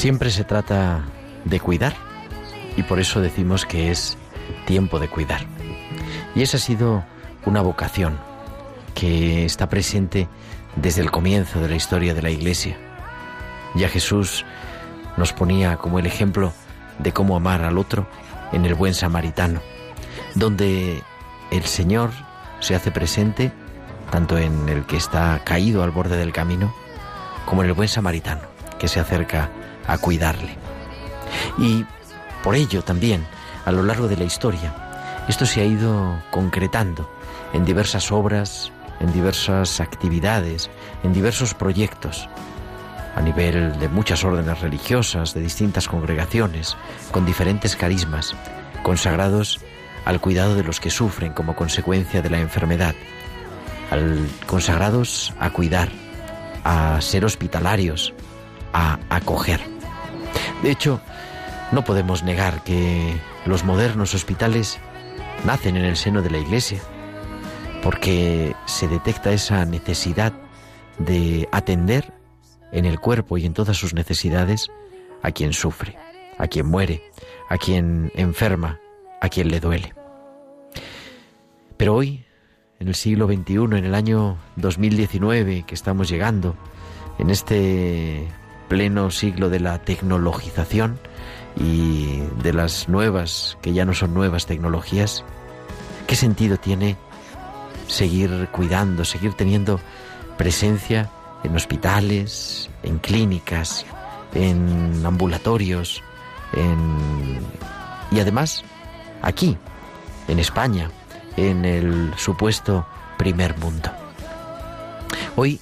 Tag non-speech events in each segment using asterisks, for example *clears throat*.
Siempre se trata de cuidar y por eso decimos que es tiempo de cuidar. Y esa ha sido una vocación que está presente desde el comienzo de la historia de la Iglesia. Ya Jesús nos ponía como el ejemplo de cómo amar al otro en el buen samaritano, donde el Señor se hace presente tanto en el que está caído al borde del camino como en el buen samaritano que se acerca a cuidarle. Y por ello también, a lo largo de la historia, esto se ha ido concretando en diversas obras, en diversas actividades, en diversos proyectos, a nivel de muchas órdenes religiosas, de distintas congregaciones, con diferentes carismas, consagrados al cuidado de los que sufren como consecuencia de la enfermedad, consagrados a cuidar, a ser hospitalarios, a acoger. De hecho, no podemos negar que los modernos hospitales nacen en el seno de la Iglesia, porque se detecta esa necesidad de atender en el cuerpo y en todas sus necesidades a quien sufre, a quien muere, a quien enferma, a quien le duele. Pero hoy, en el siglo XXI, en el año 2019 que estamos llegando, en este pleno siglo de la tecnologización y de las nuevas, que ya no son nuevas tecnologías, ¿qué sentido tiene seguir cuidando, seguir teniendo presencia en hospitales, en clínicas, en ambulatorios, en... y además aquí, en España, en el supuesto primer mundo? Hoy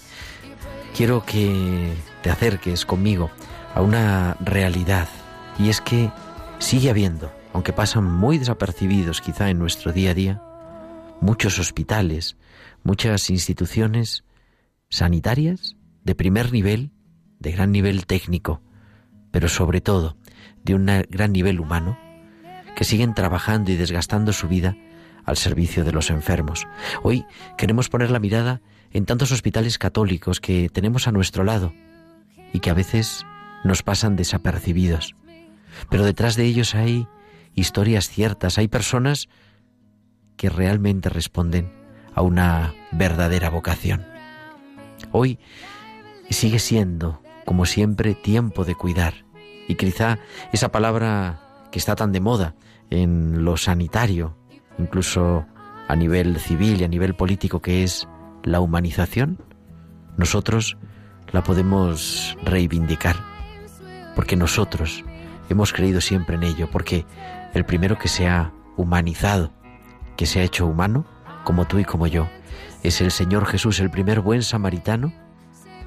quiero que te acerques conmigo a una realidad y es que sigue habiendo, aunque pasan muy desapercibidos quizá en nuestro día a día, muchos hospitales, muchas instituciones sanitarias de primer nivel, de gran nivel técnico, pero sobre todo de un gran nivel humano, que siguen trabajando y desgastando su vida al servicio de los enfermos. Hoy queremos poner la mirada en tantos hospitales católicos que tenemos a nuestro lado y que a veces nos pasan desapercibidos. Pero detrás de ellos hay historias ciertas, hay personas que realmente responden a una verdadera vocación. Hoy sigue siendo, como siempre, tiempo de cuidar. Y quizá esa palabra que está tan de moda en lo sanitario, incluso a nivel civil y a nivel político, que es la humanización, nosotros la podemos reivindicar, porque nosotros hemos creído siempre en ello, porque el primero que se ha humanizado, que se ha hecho humano, como tú y como yo, es el Señor Jesús, el primer buen samaritano,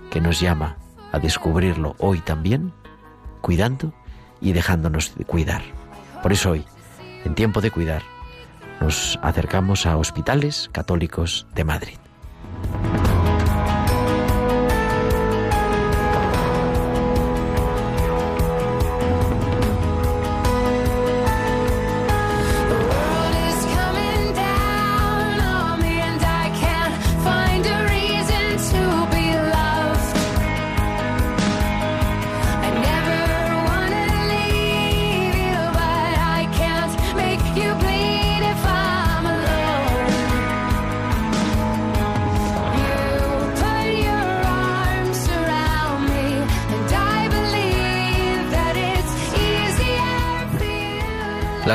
que nos llama a descubrirlo hoy también, cuidando y dejándonos de cuidar. Por eso hoy, en tiempo de cuidar, nos acercamos a hospitales católicos de Madrid.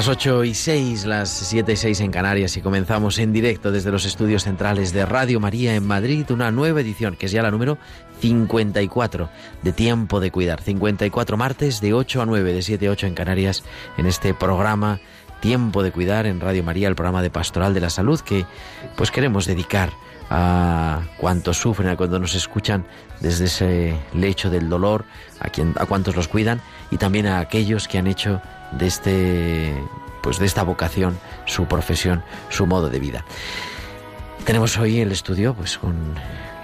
Las 8 y 6, las 7 y 6 en Canarias y comenzamos en directo desde los estudios centrales de Radio María en Madrid una nueva edición que es ya la número 54 de Tiempo de Cuidar. 54 martes de 8 a 9, de 7 a 8 en Canarias en este programa Tiempo de Cuidar en Radio María, el programa de Pastoral de la Salud que pues queremos dedicar a cuantos sufren, a cuantos nos escuchan desde ese lecho del dolor, a, quien, a cuantos los cuidan y también a aquellos que han hecho de este pues de esta vocación, su profesión, su modo de vida. Tenemos hoy el estudio pues con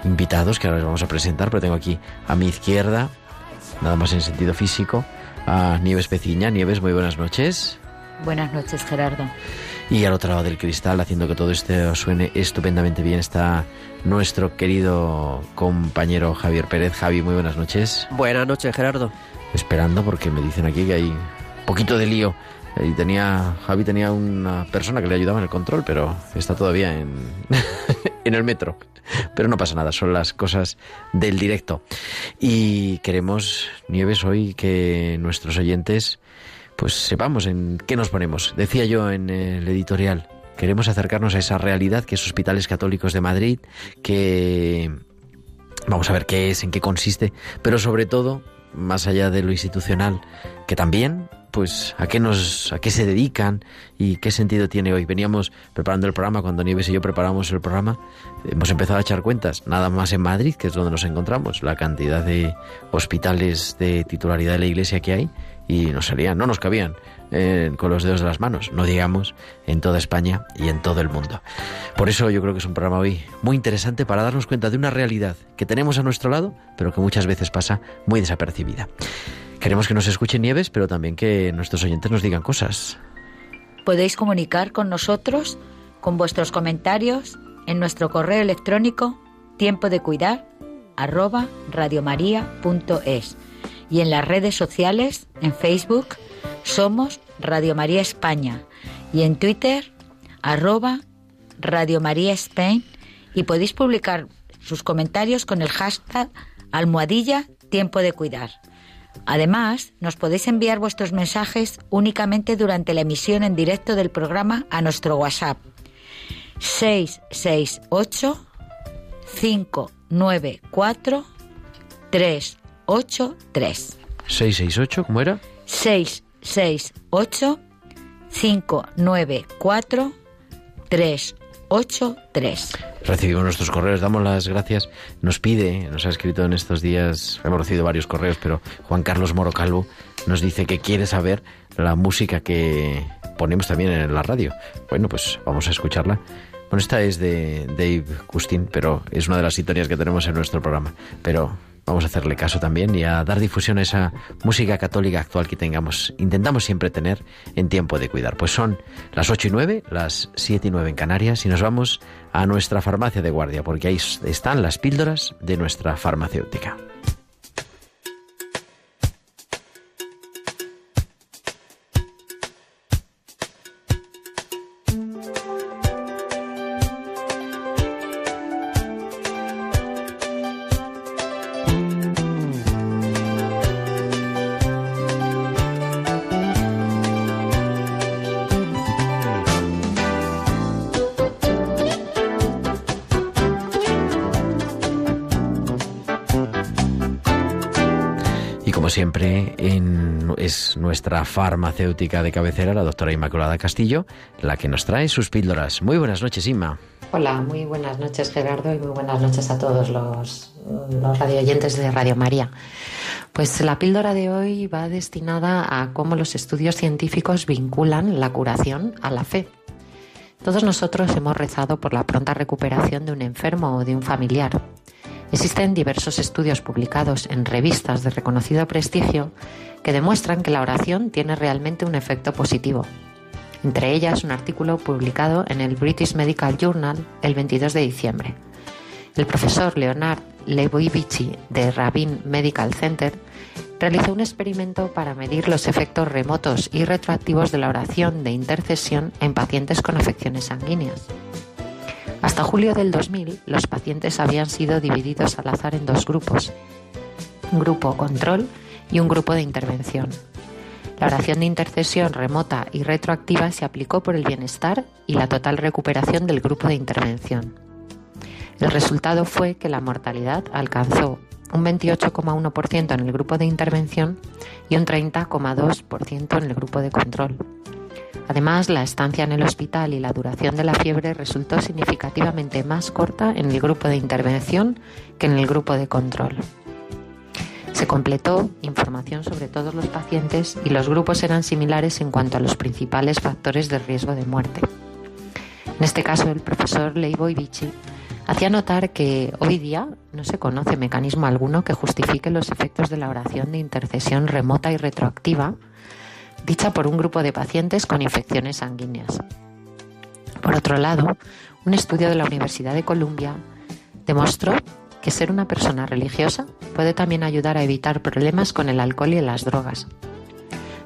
invitados que ahora les vamos a presentar, pero tengo aquí a mi izquierda, nada más en sentido físico, a Nieves Peciña. Nieves, muy buenas noches. Buenas noches, Gerardo. Y al otro lado del cristal, haciendo que todo esto suene estupendamente bien, está nuestro querido compañero Javier Pérez. Javi, muy buenas noches. Buenas noches, Gerardo. Esperando porque me dicen aquí que hay poquito de lío. Y tenía, Javi tenía una persona que le ayudaba en el control, pero está todavía en, *laughs* en el metro. Pero no pasa nada, son las cosas del directo. Y queremos, Nieves, hoy que nuestros oyentes pues sepamos en qué nos ponemos. Decía yo en el editorial, queremos acercarnos a esa realidad que es Hospitales Católicos de Madrid, que vamos a ver qué es, en qué consiste, pero sobre todo, más allá de lo institucional, que también pues a qué nos a qué se dedican y qué sentido tiene hoy. Veníamos preparando el programa cuando Nieves y yo preparamos el programa, hemos empezado a echar cuentas, nada más en Madrid, que es donde nos encontramos, la cantidad de hospitales de titularidad de la Iglesia que hay y nos salían, no nos cabían eh, con los dedos de las manos, no digamos en toda España y en todo el mundo. Por eso yo creo que es un programa hoy muy interesante para darnos cuenta de una realidad que tenemos a nuestro lado, pero que muchas veces pasa muy desapercibida. Queremos que nos escuchen Nieves, pero también que nuestros oyentes nos digan cosas. Podéis comunicar con nosotros con vuestros comentarios en nuestro correo electrónico tiempo de cuidar arroba y en las redes sociales en Facebook somos Radio María España y en Twitter arroba Radio María Spain y podéis publicar sus comentarios con el hashtag almohadilla tiempo de cuidar. Además, nos podéis enviar vuestros mensajes únicamente durante la emisión en directo del programa a nuestro WhatsApp 668 594 383. 668, ¿cómo era? 668 594 383. Recibimos nuestros correos, damos las gracias. Nos pide, nos ha escrito en estos días, hemos recibido varios correos, pero Juan Carlos Moro Calvo nos dice que quiere saber la música que ponemos también en la radio. Bueno, pues vamos a escucharla. Bueno, esta es de Dave Custin, pero es una de las sintonías que tenemos en nuestro programa. Pero vamos a hacerle caso también y a dar difusión a esa música católica actual que tengamos, intentamos siempre tener en tiempo de cuidar. Pues son las 8 y 9, las 7 y 9 en Canarias y nos vamos a nuestra farmacia de guardia porque ahí están las píldoras de nuestra farmacéutica. Siempre, en, es nuestra farmacéutica de cabecera, la doctora Inmaculada Castillo, la que nos trae sus píldoras. Muy buenas noches, Inma. Hola, muy buenas noches Gerardo y muy buenas noches a todos los, los radioyentes de Radio María. Pues la píldora de hoy va destinada a cómo los estudios científicos vinculan la curación a la fe. Todos nosotros hemos rezado por la pronta recuperación de un enfermo o de un familiar. Existen diversos estudios publicados en revistas de reconocido prestigio que demuestran que la oración tiene realmente un efecto positivo entre ellas un artículo publicado en el British Medical Journal el 22 de diciembre. El profesor Leonard Lebovici de Rabin Medical Center realizó un experimento para medir los efectos remotos y retroactivos de la oración de intercesión en pacientes con afecciones sanguíneas. Hasta julio del 2000, los pacientes habían sido divididos al azar en dos grupos, un grupo control y un grupo de intervención. La oración de intercesión remota y retroactiva se aplicó por el bienestar y la total recuperación del grupo de intervención. El resultado fue que la mortalidad alcanzó un 28,1% en el grupo de intervención y un 30,2% en el grupo de control. Además, la estancia en el hospital y la duración de la fiebre resultó significativamente más corta en el grupo de intervención que en el grupo de control. Se completó información sobre todos los pacientes y los grupos eran similares en cuanto a los principales factores de riesgo de muerte. En este caso, el profesor Leibovici hacía notar que hoy día no se conoce mecanismo alguno que justifique los efectos de la oración de intercesión remota y retroactiva dicha por un grupo de pacientes con infecciones sanguíneas. Por otro lado, un estudio de la Universidad de Columbia demostró que ser una persona religiosa puede también ayudar a evitar problemas con el alcohol y las drogas.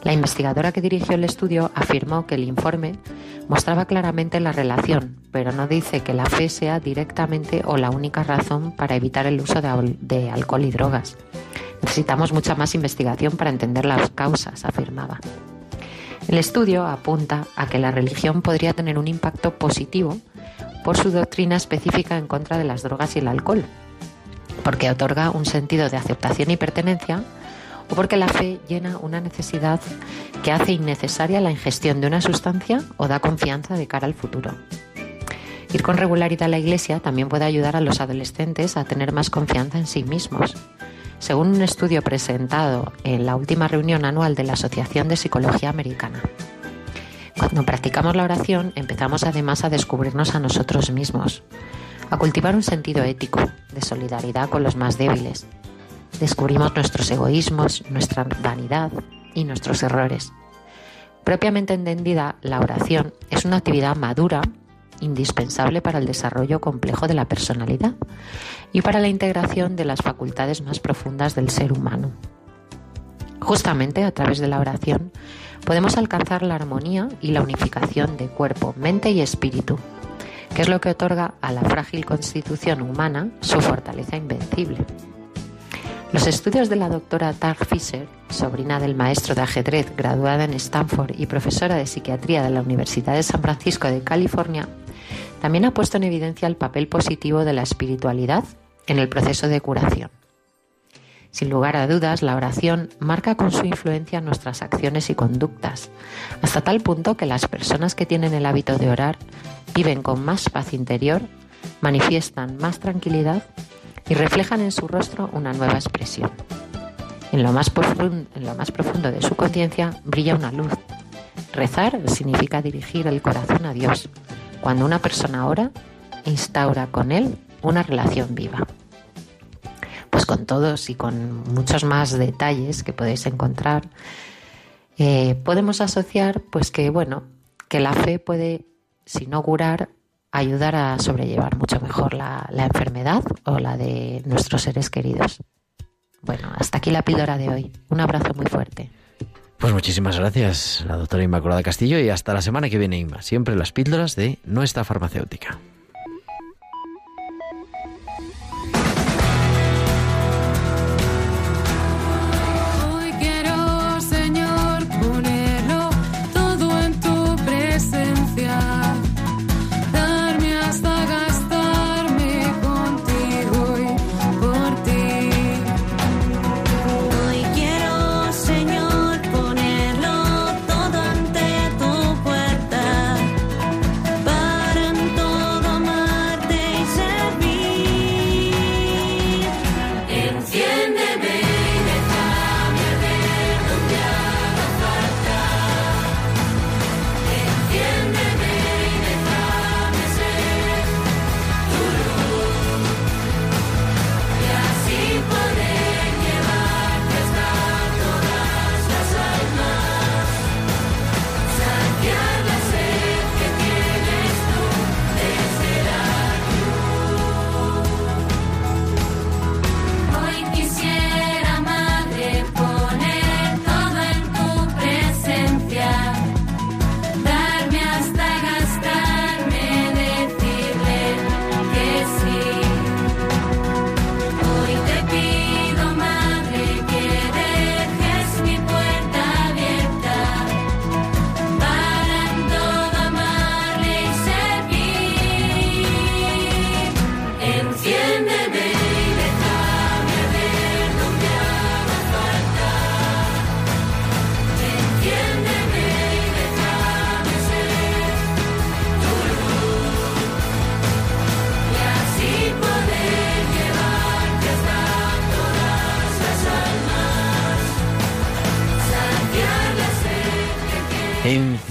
La investigadora que dirigió el estudio afirmó que el informe mostraba claramente la relación, pero no dice que la fe sea directamente o la única razón para evitar el uso de, alcohol y drogas. Necesitamos mucha más investigación para entender las causas, afirmaba. El estudio apunta a que la religión podría tener un impacto positivo por su doctrina específica en contra de las drogas y el alcohol, porque otorga un sentido de aceptación y pertenencia, o porque la fe llena una necesidad que hace innecesaria la ingestión de una sustancia o da confianza de cara al futuro. Ir con regularidad a la iglesia también puede ayudar a los adolescentes a tener más confianza en sí mismos. Según un estudio presentado en la última reunión anual de la Asociación de Psicología Americana. Cuando practicamos la oración empezamos además a descubrirnos a nosotros mismos, a cultivar un sentido ético de solidaridad con los más débiles. Descubrimos nuestros egoísmos, nuestra vanidad y nuestros errores. Propiamente entendida, la oración es una actividad madura, indispensable para el desarrollo complejo de la personalidad y para la integración de las facultades más profundas del ser humano. Justamente a través de la oración podemos alcanzar la armonía y la unificación de cuerpo, mente y espíritu, que es lo que otorga a la frágil constitución humana su fortaleza invencible. Los estudios de la doctora Tag Fisher, sobrina del maestro de ajedrez graduada en Stanford y profesora de psiquiatría de la Universidad de San Francisco de California, también ha puesto en evidencia el papel positivo de la espiritualidad en el proceso de curación. Sin lugar a dudas, la oración marca con su influencia nuestras acciones y conductas, hasta tal punto que las personas que tienen el hábito de orar viven con más paz interior, manifiestan más tranquilidad y reflejan en su rostro una nueva expresión. En lo más, profundo, de su conciencia brilla una luz. Rezar significa dirigir el corazón a Dios. Cuando una persona ora, instaura con Él una relación viva pues con todos y con muchos más detalles que podéis encontrar, eh, podemos asociar pues que bueno, que la fe puede, si no curar, ayudar a sobrellevar mucho mejor la, la enfermedad o la de nuestros seres queridos. Bueno, hasta aquí la píldora de hoy. Un abrazo muy fuerte. Pues muchísimas gracias, la doctora Inmaculada Castillo, y hasta la semana que viene, Inma. Siempre las píldoras de nuestra farmacéutica.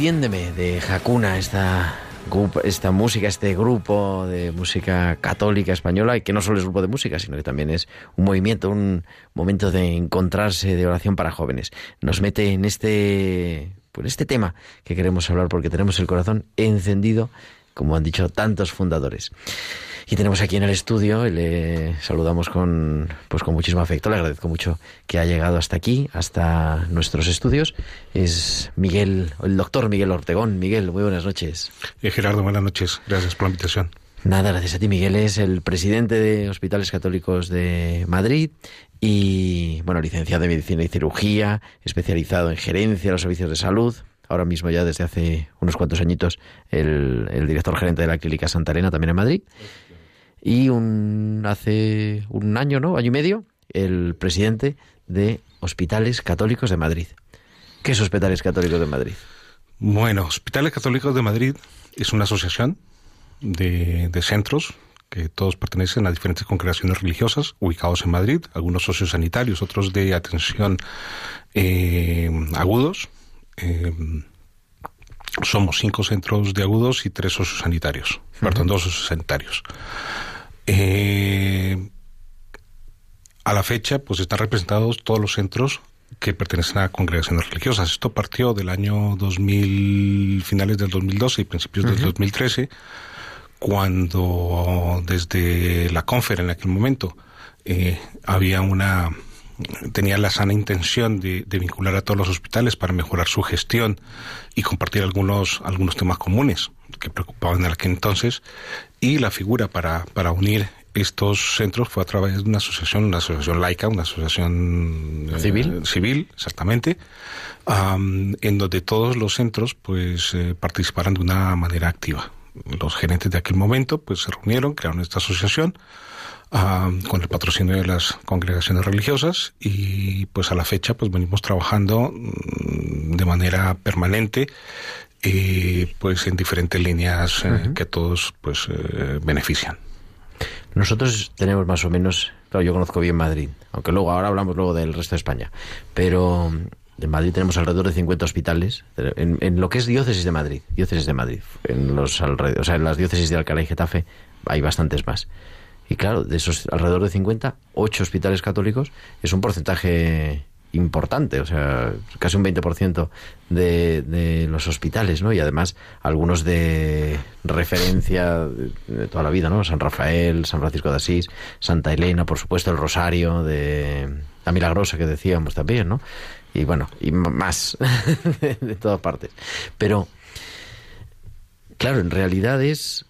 Enciéndeme de Hakuna, esta, esta música, este grupo de música católica española, y que no solo es grupo de música, sino que también es un movimiento, un momento de encontrarse, de oración para jóvenes. Nos mete en este, pues este tema que queremos hablar porque tenemos el corazón encendido, como han dicho tantos fundadores. Y tenemos aquí en el estudio, y le saludamos con, pues con muchísimo afecto, le agradezco mucho que ha llegado hasta aquí, hasta nuestros estudios. Es Miguel, el doctor Miguel Ortegón. Miguel, muy buenas noches. Eh, Gerardo, buenas noches. Gracias por la invitación. Nada, gracias a ti, Miguel. Es el presidente de Hospitales Católicos de Madrid y, bueno, licenciado en Medicina y Cirugía, especializado en gerencia de los servicios de salud, ahora mismo ya desde hace unos cuantos añitos el, director gerente de la Clínica Santa Elena, también en Madrid y un, hace un año, ¿no? Año y medio, el presidente de Hospitales Católicos de Madrid. ¿Qué es Hospitales Católicos de Madrid? Bueno, Hospitales Católicos de Madrid es una asociación de, de centros que todos pertenecen a diferentes congregaciones religiosas ubicados en Madrid, algunos sociosanitarios, otros de atención eh, agudos. Eh, somos cinco centros de agudos y tres sociosanitarios, uh -huh. perdón, dos sociosanitarios. Eh, a la fecha, pues están representados todos los centros que pertenecen a congregaciones religiosas. Esto partió del año 2000, finales del 2012 y principios uh -huh. del 2013, cuando desde la Confer en aquel momento eh, había una tenía la sana intención de, de, vincular a todos los hospitales para mejorar su gestión y compartir algunos, algunos temas comunes que preocupaban en aquel entonces y la figura para, para unir estos centros fue a través de una asociación, una asociación laica, una asociación civil, eh, civil exactamente, um, en donde todos los centros pues eh, participaran de una manera activa. Los gerentes de aquel momento pues se reunieron, crearon esta asociación uh, con el patrocinio de las congregaciones religiosas y pues a la fecha pues venimos trabajando de manera permanente y pues en diferentes líneas eh, uh -huh. que todos pues eh, benefician. Nosotros tenemos más o menos, claro, yo conozco bien Madrid, aunque luego ahora hablamos luego del resto de España, pero en Madrid tenemos alrededor de 50 hospitales, en, en lo que es diócesis de Madrid, diócesis de Madrid, en los alrededor, o sea, en las diócesis de Alcalá y Getafe hay bastantes más. Y claro, de esos alrededor de 50, 8 hospitales católicos es un porcentaje importante, o sea, casi un 20% de, de los hospitales, ¿no? Y además algunos de referencia de, toda la vida, ¿no? San Rafael, San Francisco de Asís, Santa Elena, por supuesto, el Rosario, de la Milagrosa que decíamos también, ¿no? Y bueno, y más *laughs* de todas partes. Pero, claro, en realidad es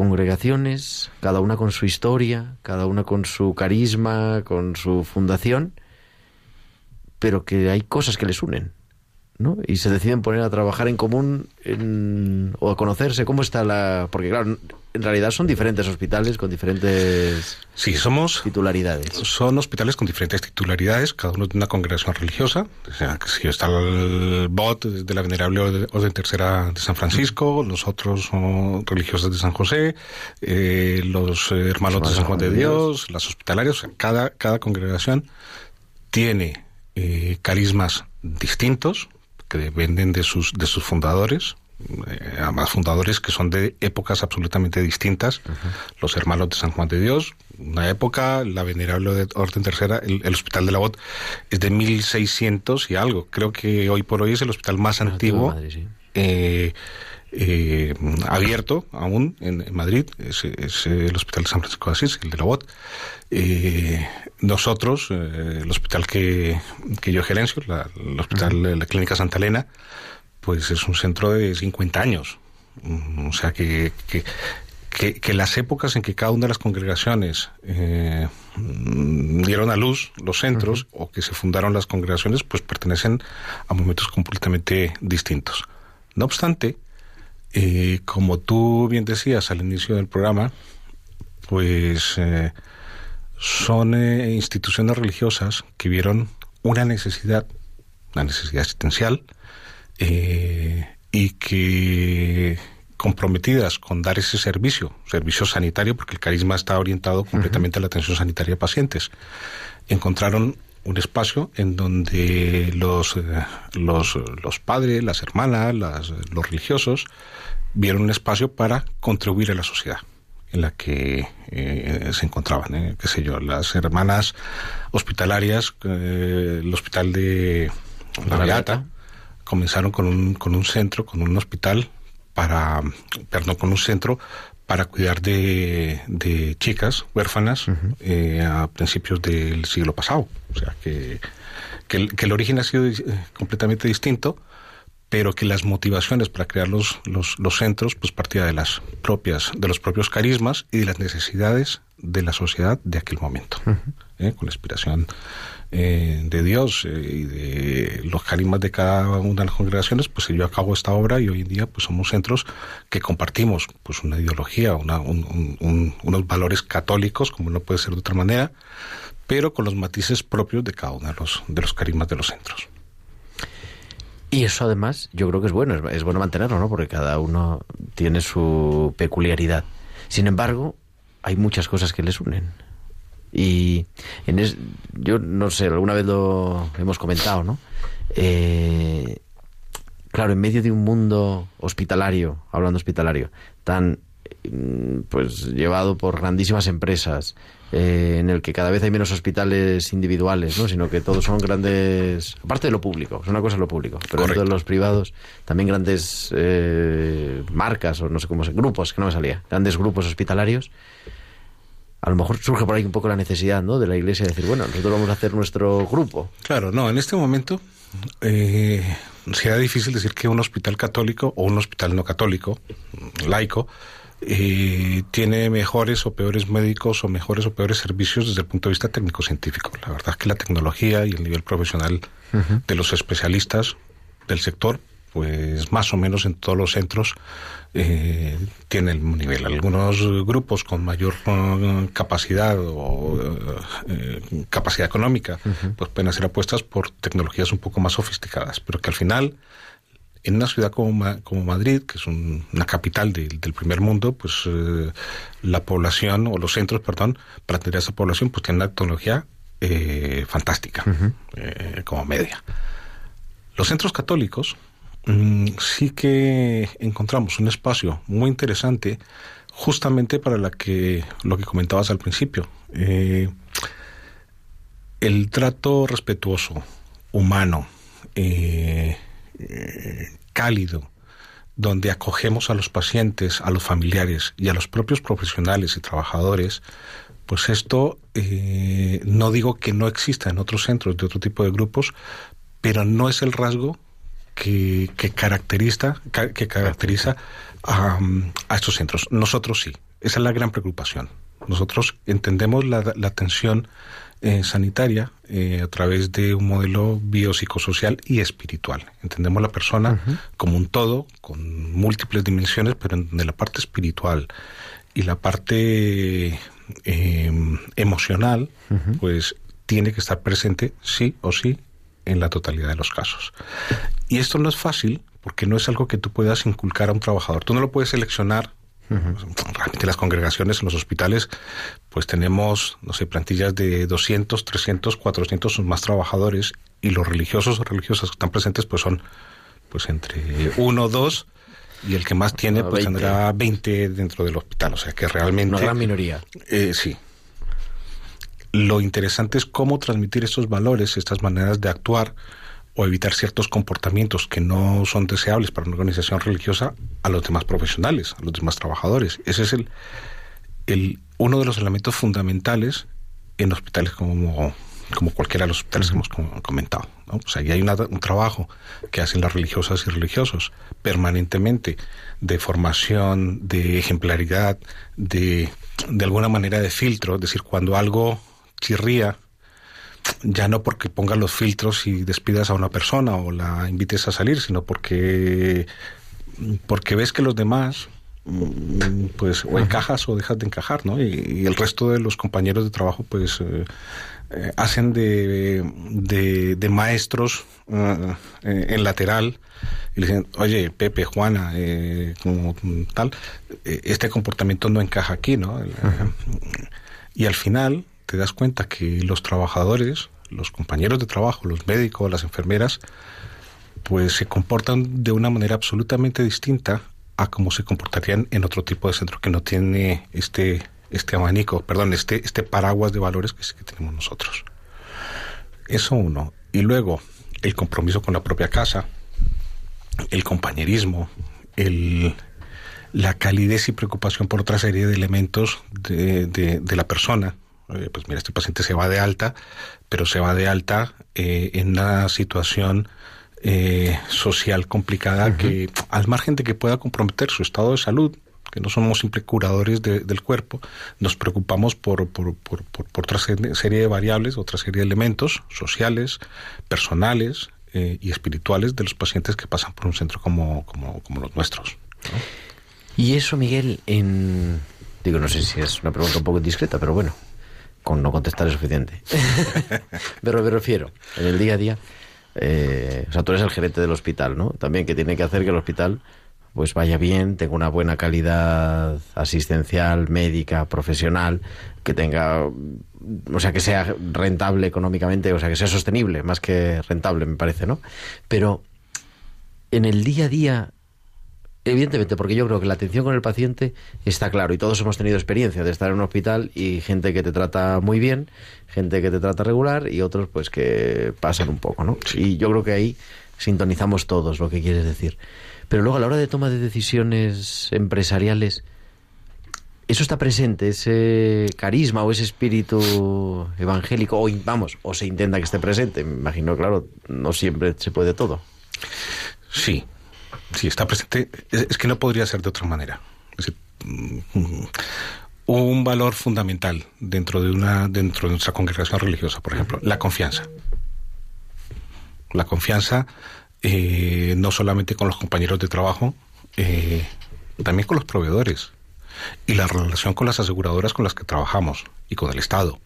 congregaciones, cada una con su historia, cada una con su carisma, con su fundación, pero que hay cosas que les unen, ¿no? Y se deciden poner a trabajar en común en, o a conocerse. ¿Cómo está la...? Porque, claro, en realidad son diferentes hospitales con diferentes sí, somos, titularidades. Son hospitales con diferentes titularidades, cada uno de una congregación religiosa. O sea, que si está el BOT de la Venerable Orden Tercera de San Francisco, los otros son religiosos de San José, eh, los hermanos de San Juan de Dios, las hospitalarias. O sea, cada, cada congregación tiene eh, carismas distintos que dependen de sus, de sus fundadores, eh, además fundadores que son de épocas absolutamente distintas. Uh -huh. Los hermanos de San Juan de Dios, una época, la Venerable de Orden Tercera, el, el, Hospital de la Bot es de 1600 y algo. Creo que hoy por hoy es el hospital más antiguo. Sí. eh, eh, abierto aún en, en Madrid, es, es, el Hospital de San Francisco de Asís, el de la BOT. Eh, nosotros, eh, el hospital que, que yo gerencio, la, el hospital, -huh. la Clínica Santa Elena, pues es un centro de 50 años. O sea que, que, que, que las épocas en que cada una de las congregaciones eh, dieron a luz los centros uh -huh. o que se fundaron las congregaciones, pues pertenecen a momentos completamente distintos. No obstante, eh, como tú bien decías al inicio del programa, pues eh, son eh, instituciones religiosas que vieron una necesidad, una necesidad existencial, eh, y que comprometidas con dar ese servicio, servicio sanitario, porque el carisma está orientado completamente uh -huh. a la atención sanitaria de pacientes, encontraron un espacio en donde los, eh, los, los padres, las hermanas, las, los religiosos vieron un espacio para contribuir a la sociedad en la que eh, se encontraban, eh, qué sé yo, las hermanas hospitalarias, eh, el hospital de La Beata, comenzaron con un, con un centro, con un hospital para, perdón, con un centro para cuidar de, de chicas huérfanas eh, a principios del siglo pasado. O sea, que, que, el, que el origen ha sido eh, completamente distinto, pero que las motivaciones para crear los, los, los centros pues partía de las propias, de los propios carismas y de las necesidades de la sociedad de aquel momento, ¿eh? con la inspiración eh, de Dios eh, y de los carismas de cada una de las congregaciones, pues se llevó a cabo esta obra y hoy en día pues somos centros que compartimos pues una ideología, una, un, un, un, unos valores católicos, como no puede ser de otra manera, pero con los matices propios de cada uno de los, de los carismas de los centros. Y eso además yo creo que es bueno, es, es, bueno mantenerlo, ¿no? Porque cada uno tiene su peculiaridad. Sin embargo, hay muchas cosas que les unen. Y en es, yo no sé, alguna vez lo hemos comentado, ¿no? Eh, claro, en medio de un mundo hospitalario, hablando hospitalario, tan pues llevado por grandísimas empresas, eh, en el que cada vez hay menos hospitales individuales, ¿no? sino que todos son grandes, aparte de lo público, es una cosa lo público, pero dentro de los privados, también grandes eh, marcas, o no sé cómo se, grupos, que no me salía, grandes grupos hospitalarios. A lo mejor surge por ahí un poco la necesidad ¿no? de la iglesia de decir, bueno, nosotros vamos a hacer nuestro grupo. Claro, no, en este momento eh, será difícil decir que un hospital católico o un hospital no católico, laico, eh, tiene mejores o peores médicos o mejores o peores servicios desde el punto de vista técnico-científico. La verdad es que la tecnología y el nivel profesional uh -huh. de los especialistas del sector, pues más o menos en todos los centros eh, tiene el mismo nivel. Algunos grupos con mayor uh, capacidad o uh, capacidad económica, uh -huh. pues pueden hacer apuestas por tecnologías un poco más sofisticadas, pero que al final en una ciudad como, como Madrid, que es un, una capital de, del primer mundo, pues eh, la población, o los centros, perdón, para atender a esa población, pues tienen una tecnología eh, fantástica, uh -huh. eh, como media. Los centros católicos sí que encontramos un espacio muy interesante justamente para la que, lo que comentabas al principio. Eh, el trato respetuoso, humano, eh, cálido, donde acogemos a los pacientes, a los familiares y a los propios profesionales y trabajadores, pues esto eh, no digo que no exista en otros centros de otro tipo de grupos, pero no es el rasgo que, que caracteriza, que caracteriza a, a, estos centros. Nosotros sí, esa es la gran preocupación. Nosotros entendemos la, la atención eh, sanitaria eh, a través de un modelo biopsicosocial y espiritual. Entendemos la persona uh -huh. como un todo, con múltiples dimensiones, pero en, en la parte espiritual y la parte eh, emocional, uh -huh. pues tiene que estar presente sí o sí en la totalidad de los casos. Y esto no es fácil porque no es algo que tú puedas inculcar a un trabajador. Tú no lo puedes seleccionar Uh -huh. Realmente las congregaciones en los hospitales, pues tenemos, no sé, plantillas de 200, 300, 400 o más trabajadores y los religiosos o religiosas que están presentes pues son pues entre uno o dos y el que más tiene pues 20. tendrá 20 dentro del hospital, o sea que realmente... Una gran minoría. Eh, sí. Lo interesante es cómo transmitir estos valores, estas maneras de actuar, o evitar ciertos comportamientos que no son deseables para una organización religiosa a los demás profesionales, a los demás trabajadores. Ese es el, el uno de los elementos fundamentales en hospitales como, como cualquiera de los hospitales uh -huh. que hemos comentado. ¿no? O sea, ahí hay una, un trabajo que hacen las religiosas y religiosos permanentemente de formación, de ejemplaridad, de, de alguna manera de filtro, es decir, cuando algo chirría, ya no porque pongas los filtros y despidas a una persona o la invites a salir, sino porque porque ves que los demás pues o encajas o dejas de encajar, ¿no? Y, y el resto de los compañeros de trabajo pues eh, eh, hacen de, de, de maestros uh, en lateral y le dicen, oye, Pepe, Juana, eh, como tal, este comportamiento no encaja aquí, ¿no? Y al final te das cuenta que los trabajadores los compañeros de trabajo, los médicos, las enfermeras, pues se comportan de una manera absolutamente distinta a cómo se comportarían en otro tipo de centro que no tiene este este abanico, perdón, este este paraguas de valores que, que tenemos nosotros. Eso uno. Y luego el compromiso con la propia casa, el compañerismo, el, la calidez y preocupación por otra serie de elementos de, de, la persona. Pues mira, este paciente se va de alta, pero se va de alta eh, en una situación eh, social complicada que, al margen de que pueda comprometer su estado de salud, que no somos simples curadores del cuerpo, nos preocupamos por, por, por, por, otra serie de variables, otra serie de elementos sociales, personales eh, y espirituales de los pacientes que pasan por un centro como, como, como los nuestros. Y eso, Miguel, en... Digo, no sé si es una pregunta un poco indiscreta, pero bueno, con no contestar es suficiente. *laughs* pero me refiero, en el día a día, eh, o sea, tú eres el gerente del hospital, ¿no? También que tiene que hacer que el hospital pues vaya bien, tenga una buena calidad asistencial, médica, profesional, que tenga, o sea, que sea rentable económicamente, o sea, que sea sostenible, más que rentable, me parece, ¿no? Pero en el día a día, evidentemente, porque yo creo que la atención con el paciente está claro, y todos hemos tenido experiencia de estar en un hospital y gente que te trata muy bien, gente que te trata regular y otros pues que pasan un poco, ¿no? Y yo creo que ahí sintonizamos todos lo que quieres decir. Pero luego a la hora de toma de decisiones empresariales, eso está presente, ese carisma o ese espíritu evangélico, o vamos, o se intenta que esté presente. Me imagino, claro, no siempre se puede todo. Sí, sí, está presente. Es, que no podría ser de otra manera. Mm, un valor fundamental dentro de una dentro de nuestra congregación religiosa, por ejemplo, la confianza. La confianza eh, no solamente con los compañeros de trabajo, eh, también con los proveedores y la relación con las aseguradoras con las que trabajamos y con el Estado.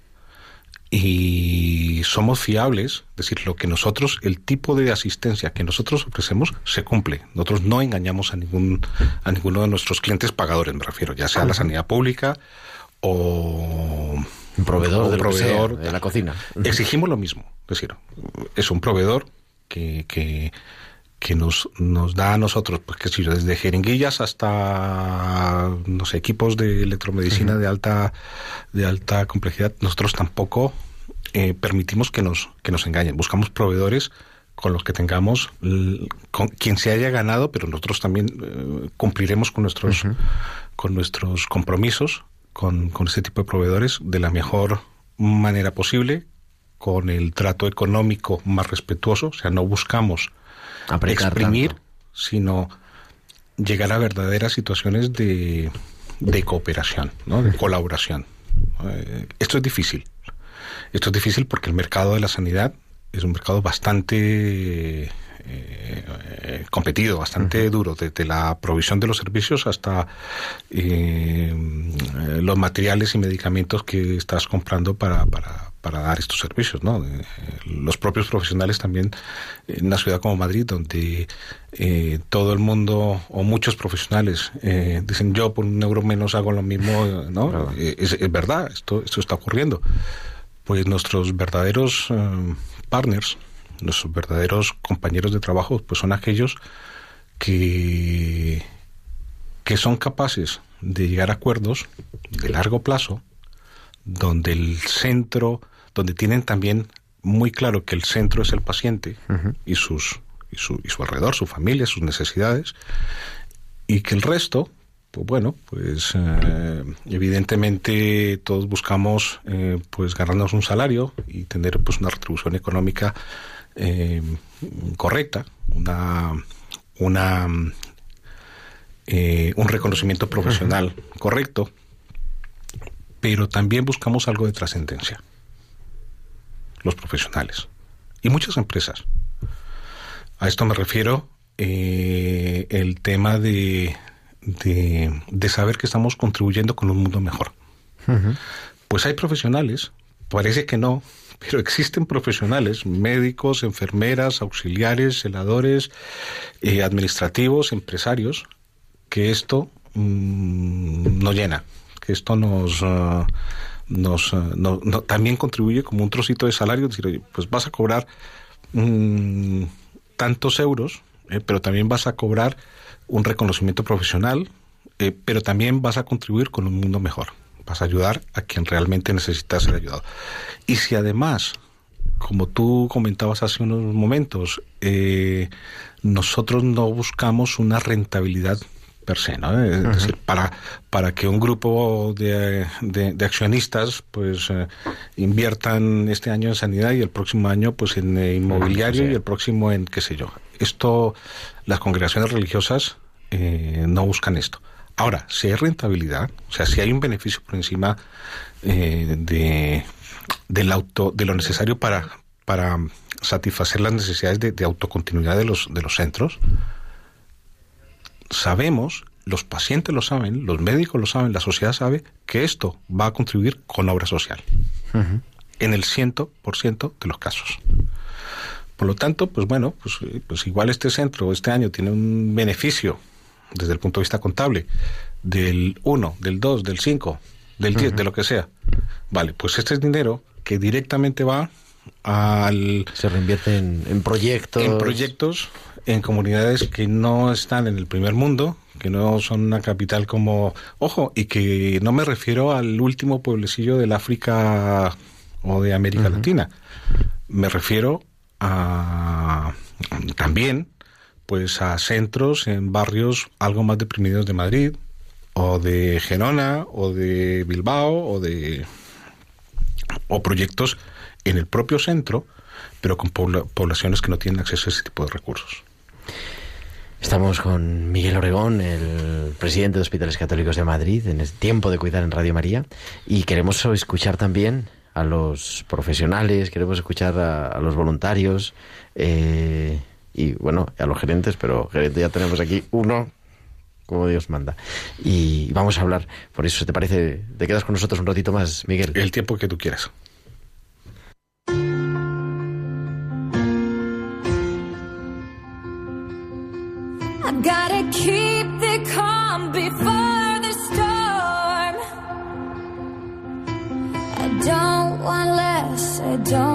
Y somos fiables, es decir, lo que nosotros, el tipo de asistencia que nosotros ofrecemos se cumple. Nosotros no engañamos a ningún a ninguno de nuestros clientes pagadores, me refiero, ya sea la sanidad pública o un proveedor, de, proveedor de la cocina. Exigimos lo mismo, es decir, es un proveedor que, que, que nos, nos da a nosotros, pues que si desde jeringuillas hasta no sé, equipos de electromedicina de alta de alta complejidad, nosotros tampoco eh, permitimos que nos que nos engañen. Buscamos proveedores con los que tengamos con quien se haya ganado, pero nosotros también eh, cumpliremos con nuestros con nuestros compromisos con, con este tipo de proveedores de la mejor manera posible con el trato económico más respetuoso, o sea, no buscamos exprimir, sino llegar a verdaderas situaciones de, de cooperación, ¿no? de colaboración. Eh, esto es difícil. Esto es difícil porque el mercado de la sanidad es un mercado bastante eh, competido, bastante duro, desde la provisión de los servicios hasta eh, los materiales y medicamentos que estás comprando para, para, para dar estos servicios, ¿no? Eh, los propios profesionales también en una ciudad como Madrid, donde eh, todo el mundo o muchos profesionales eh, dicen yo por un euro menos hago lo mismo, ¿no? *laughs* Es, verdad, esto, esto está ocurriendo. Pues nuestros verdaderos partners, nuestros verdaderos compañeros de trabajo, pues son aquellos que, que son capaces de llegar a acuerdos de largo plazo, donde el centro donde tienen también muy claro que el centro es el paciente y, sus, y, su, y su alrededor, su familia, sus necesidades, y que el resto, pues bueno, pues eh, evidentemente todos buscamos eh, pues ganarnos un salario y tener pues una retribución económica eh, correcta, una, una un reconocimiento profesional correcto, pero también buscamos algo de trascendencia los profesionales y muchas empresas. A esto me refiero eh, el tema de, de, saber que estamos contribuyendo con un mundo mejor. Pues hay profesionales, parece que no, pero existen profesionales, médicos, enfermeras, auxiliares, celadores, eh, administrativos, empresarios, que esto mm, no llena, que esto nos... Ah, nos, eh, no- también contribuye como un trocito de salario, decir, pues vas a cobrar mm, tantos euros, eh, pero también vas a cobrar un reconocimiento profesional, eh, pero también vas a contribuir con un mundo mejor. Vas a ayudar a quien realmente necesita ser ayudado. Y si además, como tú comentabas hace unos momentos, eh, nosotros no buscamos una rentabilidad per se, ¿no? Es decir, para, para que un grupo de, de- de accionistas pues eh, inviertan este año en sanidad y el próximo año pues en eh, inmobiliario sí. y el próximo en qué sé yo. Esto, las congregaciones religiosas eh, no buscan esto. Ahora, si hay rentabilidad, o sea, si hay un beneficio por encima eh, de, del auto, de lo necesario para, para satisfacer las necesidades de, de autocontinuidad de los, de los centros, sabemos, los pacientes lo saben, los médicos lo saben, la sociedad sabe que esto va a contribuir con obra social. En el ciento por ciento de los casos. Por lo tanto, pues bueno, pues, pues igual este centro este año tiene un beneficio desde el punto de vista contable del 1, del 2, del 5, del 10, de lo que sea. Vale, pues este es dinero que directamente va al Se reinvierte en, en proyectos. en proyectos en comunidades que no están en el primer mundo, que no son una capital como, ojo, y que no me refiero al último pueblecillo del África o de América Latina. Me refiero a también pues a centros en barrios algo más deprimidos de Madrid o de Gerona o de Bilbao o de o proyectos en el propio centro, pero con pobla- poblaciones que no tienen acceso a ese tipo de recursos. Estamos con Miguel Oregón, el presidente de Hospitales Católicos de Madrid, en el tiempo de cuidar en Radio María, y queremos escuchar también a los profesionales, queremos escuchar a, a los voluntarios eh, y, bueno, a los gerentes, pero gerente ya tenemos aquí uno, como Dios manda. Y vamos a hablar, por eso, ¿te parece? ¿Te quedas con nosotros un ratito más, Miguel? El tiempo que tú quieras. I've gotta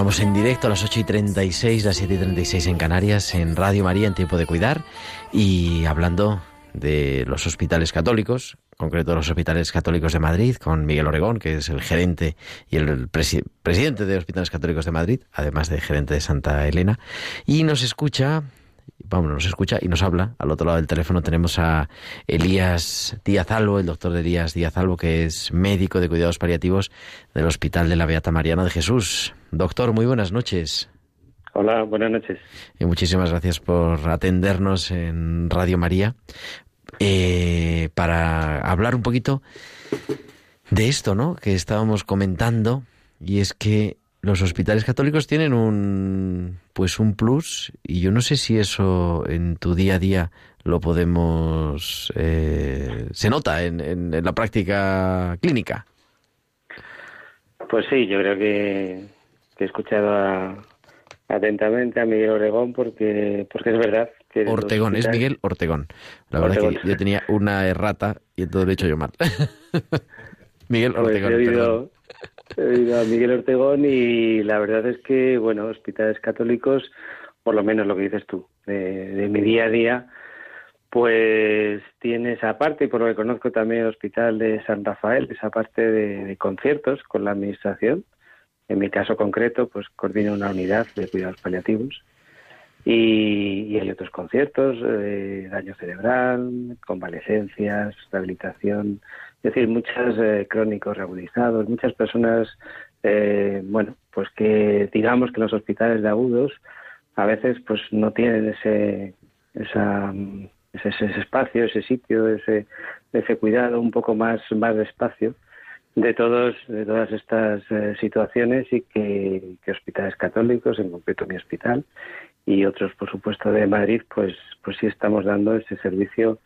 Continuamos en directo a las 8 y 36, las 7 y 36 en Canarias, en Radio María, en Tiempo de Cuidar, y hablando de los hospitales católicos, en concreto los hospitales católicos de Madrid, con Miguel Oregón, que es el gerente y el presi- presidente de Hospitales Católicos de Madrid, además de gerente de Santa Elena, y nos escucha vamos, nos escucha y nos habla. Al otro lado del teléfono tenemos a Elías Díaz Albo, el doctor de Elías Díaz Albo, que es médico de cuidados paliativos del Hospital de la Beata Mariana de Jesús. Doctor, muy buenas noches. Hola, buenas noches. Y muchísimas gracias por atendernos en Radio María eh, para hablar un poquito de esto, ¿no? Que estábamos comentando y es que los hospitales católicos tienen un pues un plus y yo no sé si eso en tu día a día lo podemos eh, se nota en, en, la práctica clínica. Pues sí yo creo que, he escuchado atentamente a Miguel Ortegón porque porque es verdad que Ortegón es Miguel Ortegón. La verdad es que yo tenía una errata y entonces lo he hecho yo mal. *laughs* Miguel pues Ortegón Miguel Ortegón y la verdad es que, bueno, hospitales católicos, por lo menos lo que dices tú, de, mi día a día, pues tiene esa parte, y por lo que conozco también el Hospital de San Rafael, esa parte de, conciertos con la Administración. En mi caso concreto, pues coordino una unidad de cuidados paliativos y, hay otros conciertos, eh, daño cerebral, convalecencias, rehabilitación, es decir, muchos eh, crónicos reagudizados, muchas personas, eh, bueno, pues que digamos que los hospitales de agudos a veces pues no tienen ese, esa, ese, espacio, ese sitio, ese, ese cuidado un poco más, más de espacio de todos de todas estas eh, situaciones y que, que, hospitales católicos en concreto mi hospital y otros por supuesto de Madrid pues pues sí estamos dando ese servicio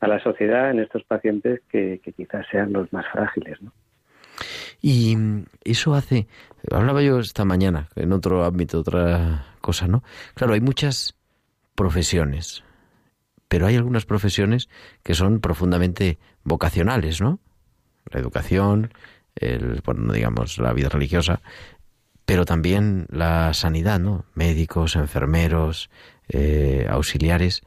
a la sociedad en estos pacientes que, quizás sean los más frágiles. ¿no? Y eso hace, hablaba yo esta mañana en otro ámbito, otra cosa, ¿no? Claro, hay muchas profesiones, pero hay algunas profesiones que son profundamente vocacionales, ¿no? La educación, el, bueno, digamos, la vida religiosa, pero también la sanidad, ¿no? Médicos, enfermeros, eh, auxiliares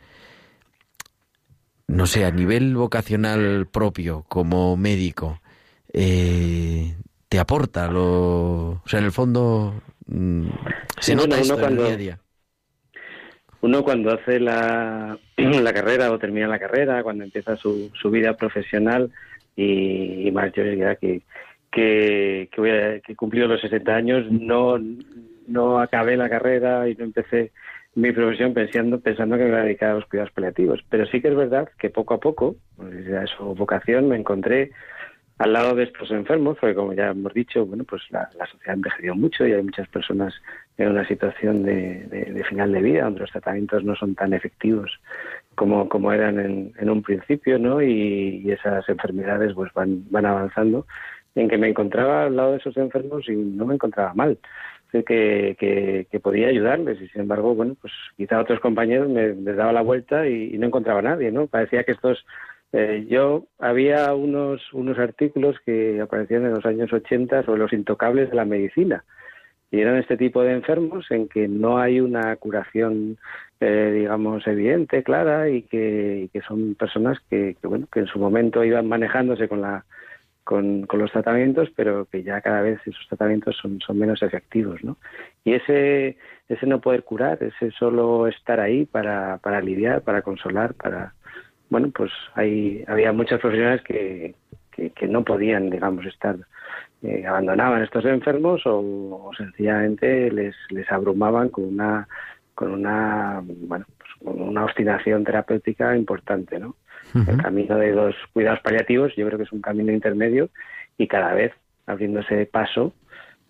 no sé, a nivel vocacional propio, como médico, eh, te aporta lo. O sea, en el fondo, mm, se nota esto cuando, día a día. Uno cuando hace la, *clears throat* la carrera o termina la carrera, cuando empieza su, su vida profesional y, y más yo diría que, que, que, voy a, que cumplido los 60 años, no, no acabé la carrera y no empecé mi profesión pensando, pensando que me iba a dedicar a los cuidados paliativos. Pero sí que es verdad que poco a poco, pues ya su vocación, me encontré al lado de estos enfermos, porque como ya hemos dicho, bueno, pues la, sociedad ha envejecido mucho y hay muchas personas en una situación de, final de vida donde los tratamientos no son tan efectivos como, como eran en, un principio, ¿no? Y, y, esas enfermedades pues van, van avanzando en que me encontraba al lado de esos enfermos y no me encontraba mal que, que, podía ayudarles y sin embargo, bueno, pues quizá otros compañeros me, les daba la vuelta y, no encontraba a nadie, ¿no? Parecía que estos... Eh, yo había unos, unos artículos que aparecían en los años 80 sobre los intocables de la medicina y eran este tipo de enfermos en que no hay una curación eh, digamos evidente clara y que, y que son personas que, que, bueno que en su momento iban manejándose con la con, los tratamientos, pero que ya cada vez esos tratamientos son, menos efectivos, ¿no? Y ese, ese no poder curar, ese solo estar ahí para, para aliviar, para consolar, para... Bueno, pues hay, había muchas profesionales que, que, no podían, digamos, estar... Eh, abandonaban estos enfermos o, sencillamente les, les abrumaban con una con una bueno pues con una obstinación terapéutica importante no el camino de los cuidados paliativos yo creo que es un camino intermedio y cada vez abriéndose paso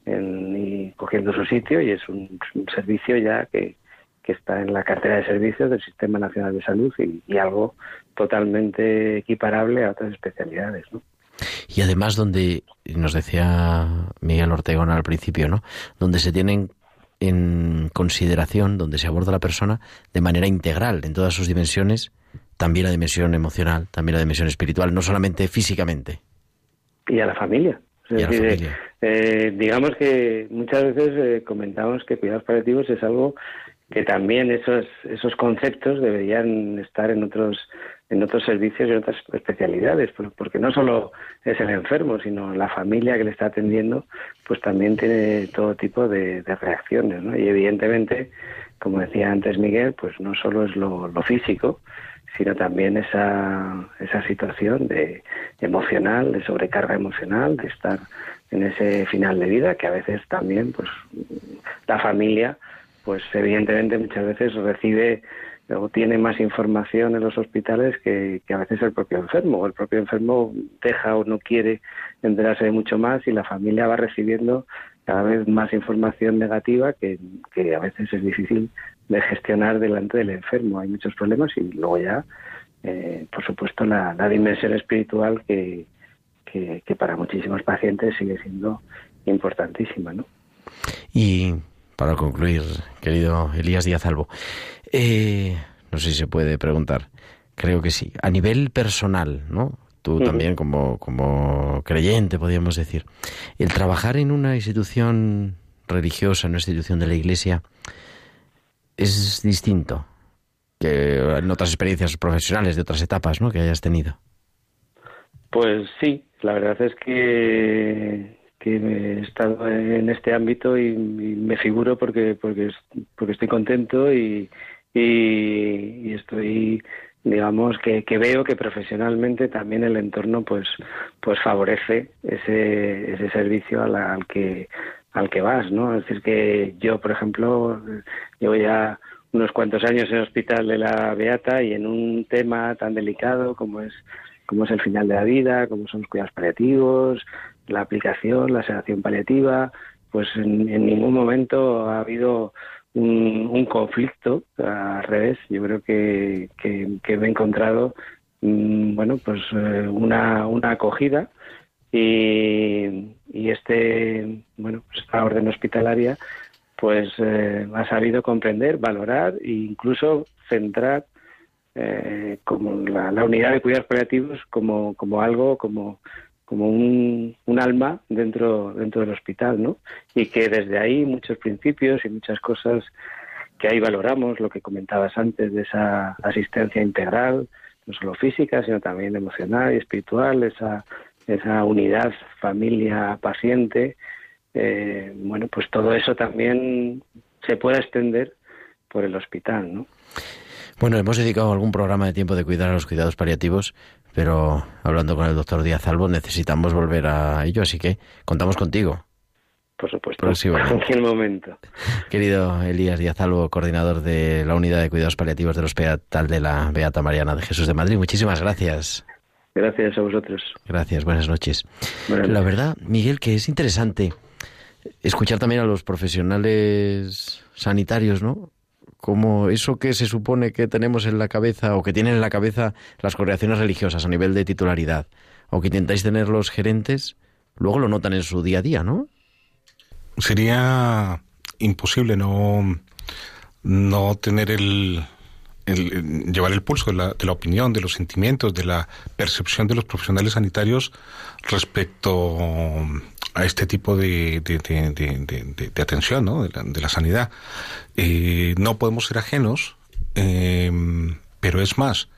y cogiendo su sitio y es un, servicio ya que, que, está en la cartera de servicios del Sistema Nacional de Salud y, algo totalmente equiparable a otras especialidades. ¿no? Y además donde, nos decía Miguel Ortegón al principio, ¿no? donde se tienen en consideración, donde se aborda la persona de manera integral en todas sus dimensiones también la dimensión emocional, también la dimensión espiritual, no solamente físicamente. Y a la familia. Eh, digamos que muchas veces eh, comentamos que cuidados paliativos es algo que también esos esos conceptos deberían estar en otros en otros servicios y en otras especialidades, porque no solo es el enfermo, sino la familia que le está atendiendo, pues también tiene todo tipo de, reacciones, ¿no? Y evidentemente como decía antes Miguel, pues no solo es lo, físico, sino también esa, esa situación de emocional, de sobrecarga emocional, de estar en ese final de vida, que a veces también, pues, la familia, pues evidentemente muchas veces recibe o tiene más información en los hospitales que, a veces el propio enfermo. El propio enfermo deja o no quiere enterarse de mucho más y la familia va recibiendo cada vez más información negativa que, a veces es difícil de gestionar delante del enfermo. Hay muchos problemas y luego ya, eh, por supuesto, la, dimensión espiritual que, que, para muchísimos pacientes sigue siendo importantísima. ¿no? Y para concluir, querido Elías Díaz Albo, eh, no sé si se puede preguntar. Creo que sí. A nivel personal, ¿no? Tú también como, como creyente, podríamos decir. El trabajar en una institución religiosa, en una institución de la Iglesia, es distinto que en otras experiencias profesionales de otras etapas, ¿no? Que hayas tenido. Pues sí, la verdad es que que he estado en este ámbito y, me figuro porque porque porque estoy contento y, y, estoy digamos que, que, veo que profesionalmente también el entorno pues pues favorece ese ese servicio al, que al que vas no es decir que yo por ejemplo llevo ya unos cuantos años en el hospital de la Beata y en un tema tan delicado como es como es el final de la vida, como son los cuidados paliativos, la aplicación, la sedación paliativa, pues en, ningún momento ha habido un, conflicto, al revés, yo creo que, que, me he encontrado, mm, bueno, pues eh, una, una acogida y, este, bueno, pues esta orden hospitalaria pues eh, ha sabido comprender, valorar e incluso centrar eh, como la, la, unidad de cuidados paliativos como, como algo, como como un, un, alma dentro, dentro del hospital, ¿no? Y que desde ahí muchos principios y muchas cosas que ahí valoramos, lo que comentabas antes de esa asistencia integral, no solo física, sino también emocional y espiritual, esa, esa unidad familia-paciente, eh, bueno, pues todo eso también se puede extender por el hospital, ¿no? Bueno, hemos dedicado algún programa de tiempo de cuidar a los cuidados paliativos, pero hablando con el doctor Díaz Albo necesitamos volver a ello, así que contamos contigo. Por supuesto, *laughs* en cualquier momento. Querido Elías Díaz Albo, coordinador de la Unidad de Cuidados Paliativos del Hospital de la Beata Mariana de Jesús de Madrid, muchísimas gracias. Gracias a vosotros. Gracias, buenas noches. La verdad, Miguel, que es interesante escuchar también a los profesionales sanitarios, ¿no? como eso que se supone que tenemos en la cabeza o que tienen en la cabeza las congregaciones religiosas a nivel de titularidad o que intentáis tener los gerentes, luego lo notan en su día a día, ¿no? Sería imposible no, no tener el, llevar el pulso de la, de la, opinión, de los sentimientos, de la percepción de los profesionales sanitarios respecto a este tipo de, de, atención ¿no? de, la, sanidad. Eh, no podemos ser ajenos, eh, pero es más,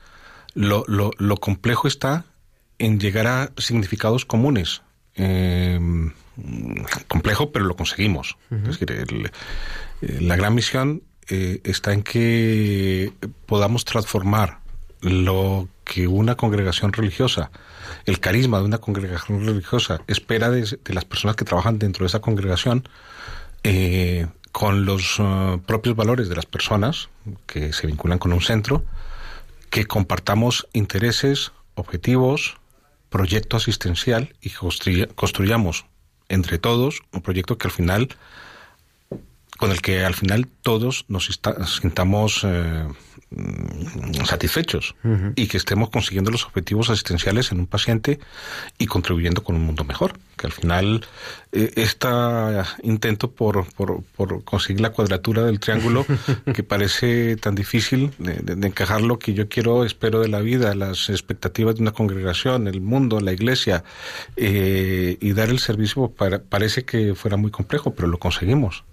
lo, lo, lo, complejo está en llegar a significados comunes. Eh, complejo, pero lo conseguimos. Es decir, la gran misión está en que podamos transformar lo que una congregación religiosa el carisma de una congregación religiosa espera de, las personas que trabajan dentro de esa congregación eh, con los uh, propios valores de las personas que se vinculan con un centro, que compartamos intereses, objetivos, proyecto asistencial y construyamos entre todos un proyecto que al final con el que al final todos nos sintamos eh, Mm, satisfechos y que estemos consiguiendo los objetivos asistenciales en un paciente y contribuyendo con un mundo mejor. Que al final eh, este intento por, por, por, conseguir la cuadratura del triángulo *laughs* que parece tan difícil de, encajar lo que yo quiero, espero de la vida, las expectativas de una congregación, el mundo, la iglesia eh, y dar el servicio parece que fuera muy complejo, pero lo conseguimos.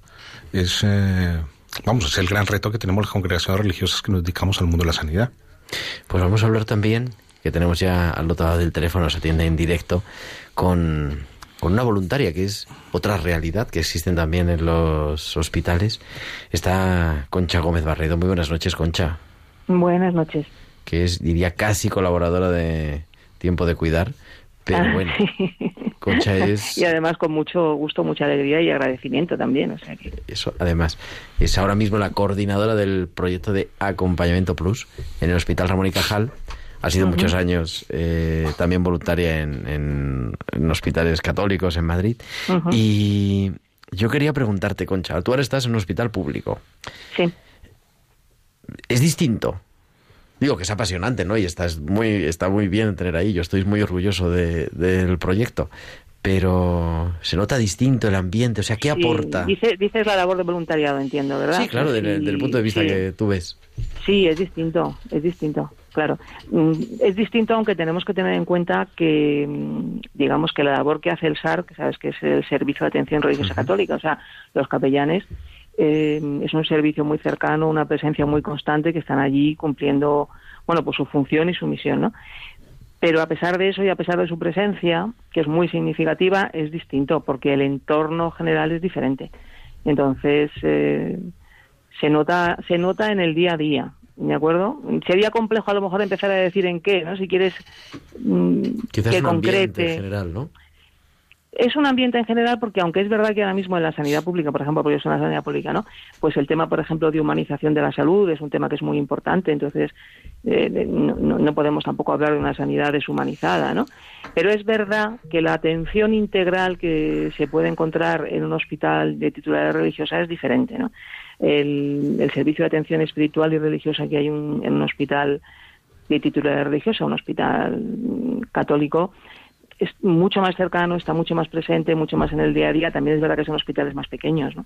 Es eh, vamos, es el gran reto que tenemos las congregaciones religiosas que nos dedicamos al mundo de la sanidad. Pues vamos a hablar también, que tenemos ya al otro lado del teléfono, se atiende en directo, con, con una voluntaria, que es otra realidad que existen también en los hospitales. Está Concha Gómez Barredo. Muy buenas noches, Concha. Buenas noches. Que es, diría, casi colaboradora de Tiempo de Cuidar. Pero Ah, bueno, sí. Concha *laughs* es... Y además con mucho gusto, mucha alegría y agradecimiento también. O sea que... Eso, además, es ahora mismo la coordinadora del proyecto de Acompañamiento Plus en el Hospital Ramón y Cajal. Ha sido muchos años eh, también voluntaria en, en- en hospitales católicos en Madrid. Y yo quería preguntarte, Concha, tú ahora estás en un hospital público. Sí. ¿Es distinto? Digo que es apasionante, ¿no? Y estás muy, está muy bien tener ahí. Yo estoy muy orgulloso de- del proyecto. Pero se nota distinto el ambiente. O sea, ¿qué Sí, aporta? dice- dices la labor de voluntariado, entiendo, ¿verdad? Sí, claro, Sí, del, del punto de vista sí. que tú ves. Sí, es distinto, es distinto, claro. Mm, Es distinto, aunque tenemos que tener en cuenta que, mm, digamos, que la labor que hace el SAR, que sabes que es el Servicio de Atención Religiosa Católica, o sea, los capellanes, eh, es un servicio muy cercano, una presencia muy constante, que están allí cumpliendo, bueno, pues su función y su misión, ¿no? Pero a pesar de eso y a pesar de su presencia, que es muy significativa, es distinto, porque el entorno general es diferente. Entonces, eh, se nota se nota en el día a día ¿de acuerdo? Sería complejo a lo mejor empezar a decir en qué, ¿no? Si quieres mm, Quizás que un concrete. en general, ¿no? Es un ambiente en general porque aunque es verdad que ahora mismo en la sanidad pública, por ejemplo, porque yo soy la sanidad pública, ¿no? Pues el tema, por ejemplo, de humanización de la salud es un tema que es muy importante, entonces eh, no, no- podemos tampoco hablar de una sanidad deshumanizada, ¿no? Pero es verdad que la atención integral que se puede encontrar en un hospital de titularidad religiosa es diferente, ¿no? El, el servicio de atención espiritual y religiosa que hay un- en un hospital de titularidad religiosa, un hospital católico, es mucho más cercano, está mucho más presente, mucho más en el día a día. También es verdad que son hospitales más pequeños, ¿no?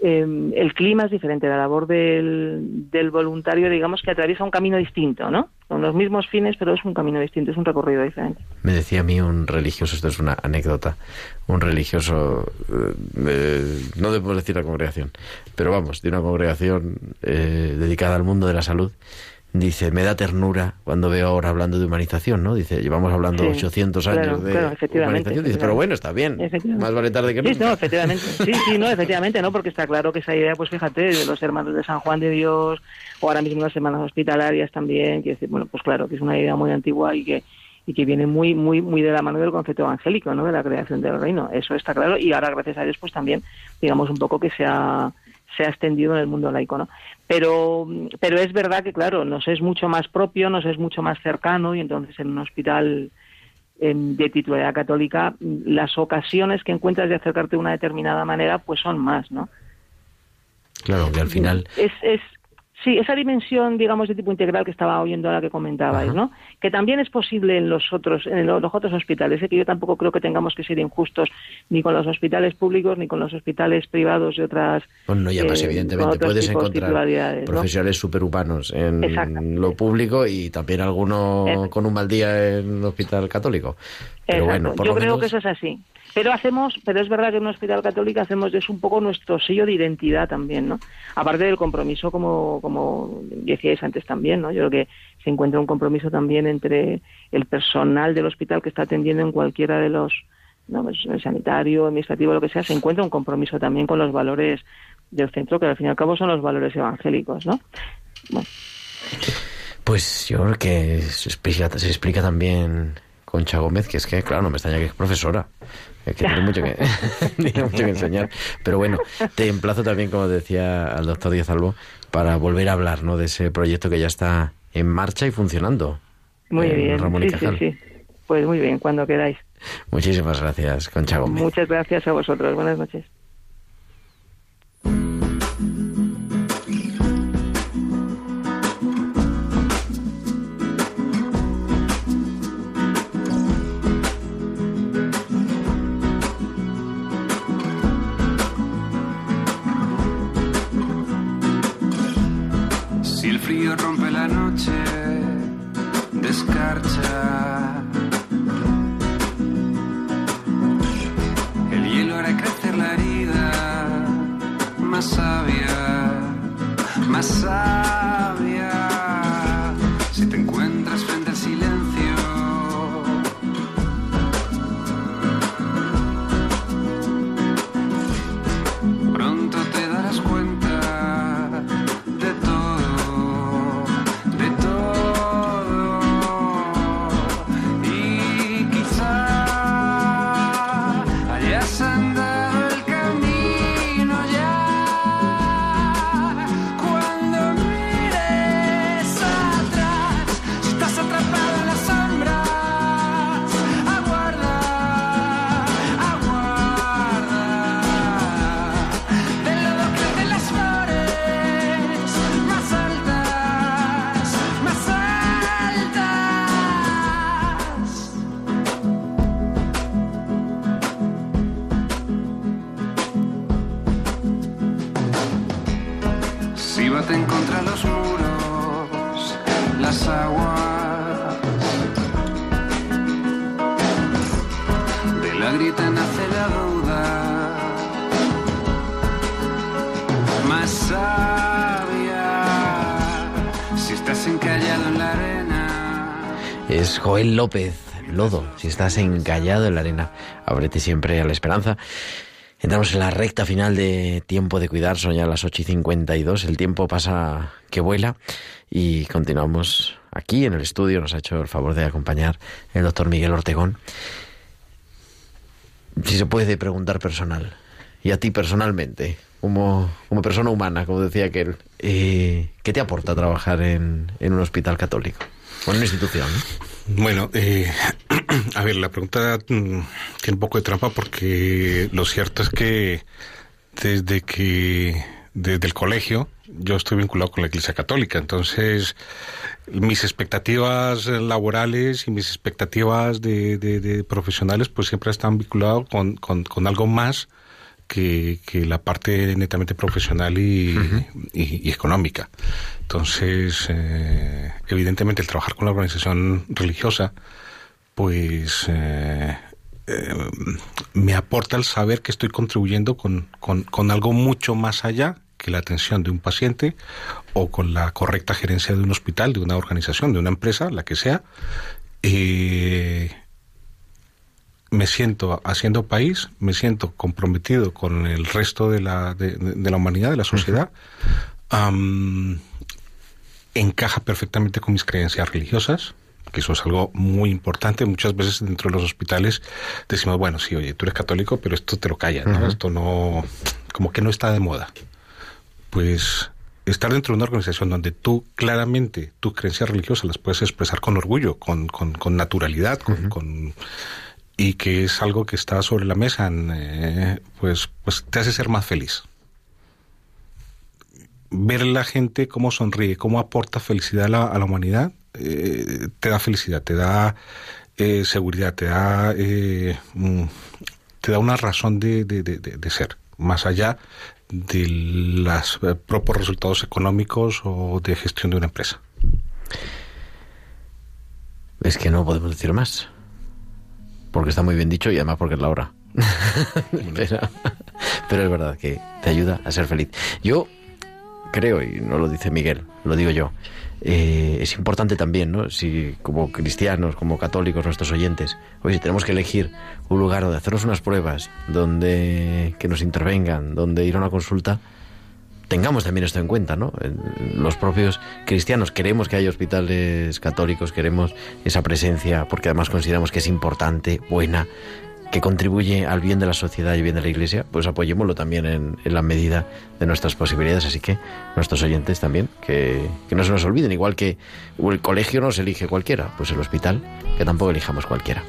Eh, el clima es diferente, la labor del, del voluntario, digamos que atraviesa un camino distinto, ¿no? Con los mismos fines, pero es un camino distinto, es un recorrido diferente. Me decía a mí un religioso, esto es una anécdota, un religioso, eh, eh, no debo decir la congregación, pero vamos, de una congregación eh, dedicada al mundo de la salud, dice, me da ternura cuando veo ahora hablando de humanización, ¿no? Dice, llevamos hablando Sí, 800 claro, años de claro, efectivamente, humanización, dice, pero bueno, está bien, más vale tarde que Sí, nunca. no, efectivamente. Sí, sí, no, efectivamente, no, porque está claro que esa idea, pues fíjate, de los hermanos de San Juan de Dios, o ahora mismo las hermanas hospitalarias también, que bueno, pues claro, que es una idea muy antigua y que y que viene muy muy muy de la mano del concepto evangélico, ¿no? De la creación del reino. Eso está claro y ahora gracias a Dios pues también digamos un poco que se ha se ha extendido en el mundo laico, ¿no? Pero pero es verdad que claro, nos es mucho más propio, nos es mucho más cercano y entonces en un hospital en- de titularidad católica, las ocasiones que encuentras de acercarte de una determinada manera, pues son más, ¿no? Claro, que al final, Es, es, sí, esa dimensión, digamos, de tipo integral que estaba oyendo ahora que comentabais, Ajá. ¿no? Que también es posible en los otros, en los, los otros hospitales, ¿eh? que yo tampoco creo que tengamos que ser injustos ni con los hospitales públicos ni con los hospitales privados y otras. bueno, no, además eh, evidentemente puedes encontrar titularidades, ¿no? profesionales superhumanos en lo público y también alguno con un mal día en un hospital católico. Pero Exacto. bueno, por Yo lo creo menos- que eso es así. Pero hacemos, pero es verdad que en un hospital católico hacemos eso un poco nuestro sello de identidad también, ¿no? Aparte del compromiso, como, como decíais antes también, ¿no? Yo creo que se encuentra un compromiso también entre el personal del hospital que está atendiendo en cualquiera de los, no, pues, el sanitario, administrativo, lo que sea, se encuentra un compromiso también con los valores del centro, que al fin y al cabo son los valores evangélicos, ¿no? Pues yo creo que se explica también Concha Gómez, que es que, claro, no me extraña que es profesora. Es que tiene mucho que, *laughs* tiene mucho que enseñar. Pero bueno, te emplazo también, como decía al doctor Díaz Albo, para volver a hablar ¿no? de ese proyecto que ya está en marcha y funcionando. muy en bien. Ramón y Sí, sí, sí. Pues muy bien, cuando queráis. Muchísimas gracias, Concha Gómez. Muchas gracias a vosotros. Buenas noches. Descarcha. El hielo hará crecer la herida, más sabia, más sabia. Joel López, Lodo. Si estás encallado en la arena, ábrete siempre a la esperanza. Entramos en la recta final de tiempo de cuidar, son ya las 8 y 52. El tiempo pasa que vuela y continuamos aquí en el estudio. Nos ha hecho el favor de acompañar el doctor Miguel Ortegón. Si se puede preguntar personal, y a ti personalmente, como, persona humana, como decía aquel, eh, ¿qué te aporta trabajar en, en un hospital católico? O en una institución. Bueno, eh, *clears throat* a ver, la pregunta mm, tiene un poco de trampa porque lo cierto es que desde que desde el colegio yo estoy vinculado con la Iglesia Católica, entonces mis expectativas laborales y mis expectativas de, de, profesionales pues siempre están vinculados con, con, con algo más que, que, la parte netamente profesional y, uh -huh. y, y económica. Entonces, eh, evidentemente, el trabajar con la organización religiosa, pues eh, eh, me aporta el saber que estoy contribuyendo con, con, con, algo mucho más allá que la atención de un paciente o con la correcta gerencia de un hospital, de una organización, de una empresa, la que sea. Eh, me siento haciendo país, me siento comprometido con el resto de la, de, de la humanidad, de la sociedad. Um, encaja perfectamente con mis creencias religiosas, que eso es algo muy importante. Muchas veces dentro de los hospitales decimos, bueno, sí, oye, tú eres católico, pero esto te lo callas, ¿no? Uh -huh. Esto no, como que no está de moda. Pues estar dentro de una organización donde tú claramente tus creencias religiosas las puedes expresar con orgullo, con, con, con naturalidad, con, uh -huh. con y que es algo que está sobre la mesa, eh, pues, pues te hace ser más feliz. Ver la gente cómo sonríe, cómo aporta felicidad a la, a la humanidad, eh, te da felicidad, te da eh, seguridad, te da, mm, te da una razón de, de, de, de, ser, más allá de los propios resultados económicos o de gestión de una empresa. Es que no podemos decir más porque está muy bien dicho y además porque es la hora. *laughs* pero, pero, es verdad que te ayuda a ser feliz. Yo creo, y no lo dice Miguel, lo digo yo, eh, es importante también, ¿no? Si como cristianos, como católicos, nuestros oyentes, oye, si tenemos que elegir un lugar donde hacernos unas pruebas, donde que nos intervengan, donde ir a una consulta, tengamos también esto en cuenta, ¿no? Los propios cristianos queremos que haya hospitales católicos, queremos esa presencia, porque además consideramos que es importante, buena, que contribuye al bien de la sociedad y bien de la Iglesia, pues apoyémoslo también en, en la medida de nuestras posibilidades. Así que nuestros oyentes también, que, que, no se nos olviden, igual que el colegio no se elige cualquiera, pues el hospital, que tampoco elijamos cualquiera.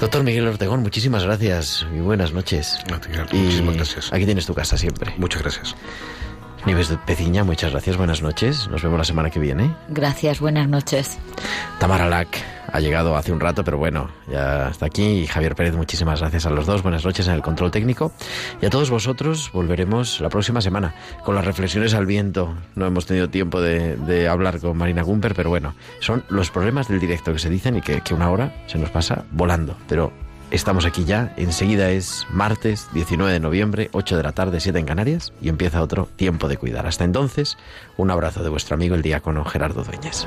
Doctor Miguel Ortegón, muchísimas gracias y buenas noches. y muchísimas gracias. Aquí tienes tu casa siempre. Muchas gracias. Nieves Peciña, muchas gracias, buenas noches. Nos vemos la semana que viene. Gracias, buenas noches. Tamara Lack ha llegado hace un rato, pero bueno, ya está aquí. Y Javier Pérez, muchísimas gracias a los dos. Buenas noches en el control técnico. Y a todos vosotros volveremos la próxima semana con las reflexiones al viento. No hemos tenido tiempo de, hablar con Marina Gumper, pero bueno, son los problemas del directo que se dicen y que, que una hora se nos pasa volando. Pero Estamos aquí ya, enseguida es martes 19 de noviembre, 8 de la tarde, 7 en Canarias, y empieza otro tiempo de cuidar. Hasta entonces, un abrazo de vuestro amigo el diácono Gerardo Dueñas.